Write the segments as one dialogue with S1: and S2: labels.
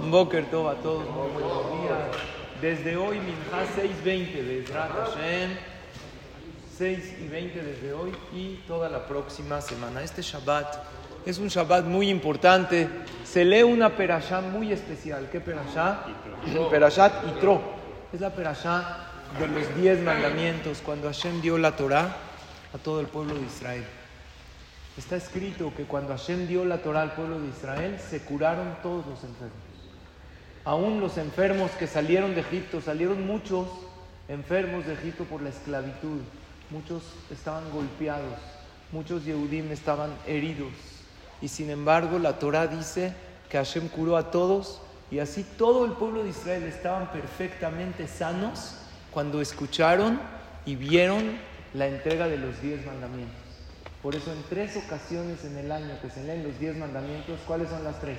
S1: Boker Tov a todos, muy buenos días. Desde hoy, Minja 6.20 de Hashem. 6 y 20 desde hoy y toda la próxima semana. Este Shabbat es un Shabbat muy importante. Se lee una perashá muy especial. ¿Qué perashá? Perashat Itro. Es la perashá de los diez mandamientos cuando Hashem dio la Torah a todo el pueblo de Israel. Está escrito que cuando Hashem dio la Torah al pueblo de Israel, se curaron todos los enfermos. Aún los enfermos que salieron de Egipto, salieron muchos enfermos de Egipto por la esclavitud. Muchos estaban golpeados, muchos Yehudim estaban heridos. Y sin embargo, la Torah dice que Hashem curó a todos y así todo el pueblo de Israel estaban perfectamente sanos cuando escucharon y vieron la entrega de los diez mandamientos. Por eso en tres ocasiones en el año que se leen los diez mandamientos, ¿cuáles son las tres?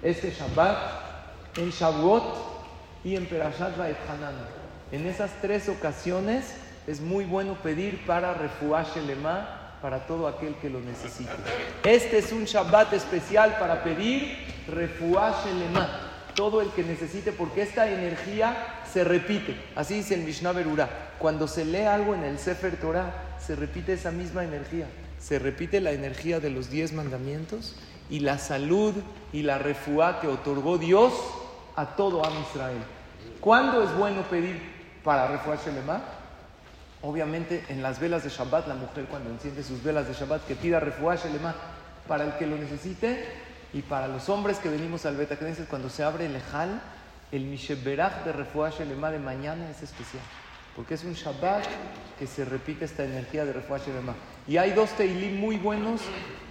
S1: Este Shabbat, en Shavuot y en Perashat Hanan. En esas tres ocasiones es muy bueno pedir para Refuash Lema, para todo aquel que lo necesite. Este es un Shabbat especial para pedir Refuash Lema, todo el que necesite, porque esta energía se repite. Así dice el Mishnah Berurah. Cuando se lee algo en el Sefer Torah, se repite esa misma energía. Se repite la energía de los diez mandamientos y la salud y la refuá que otorgó Dios a todo Am Israel. ¿Cuándo es bueno pedir para refuá Shelema? Obviamente en las velas de Shabbat, la mujer cuando enciende sus velas de Shabbat, que pida refuá Shelema para el que lo necesite y para los hombres que venimos al Beta Knesset, cuando se abre el Ejal, el Misheberach de refuá Shelema de mañana es especial. Porque es un Shabbat que se repite esta energía de refuá Shelema. Y hay dos Teilim muy buenos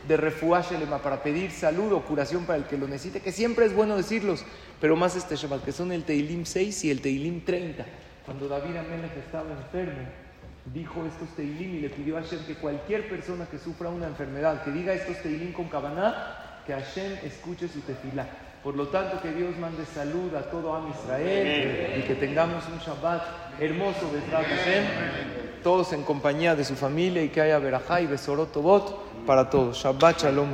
S1: de refuá Shelema para pedir salud o curación para el que lo necesite, que siempre es bueno decirlos, pero más este Shabbat, que son el Teilim 6 y el Teilim 30. Cuando David Amelech estaba enfermo, dijo estos Teilim y le pidió a Hashem que cualquier persona que sufra una enfermedad, que diga estos Teilim con Kabaná, que Hashem escuche su tefilá. Por lo tanto, que Dios mande salud a todo Am Israel y que tengamos un Shabbat hermoso de Hashem, todos en compañía de su familia y que haya verajá y besorot para todos. Shabbat shalom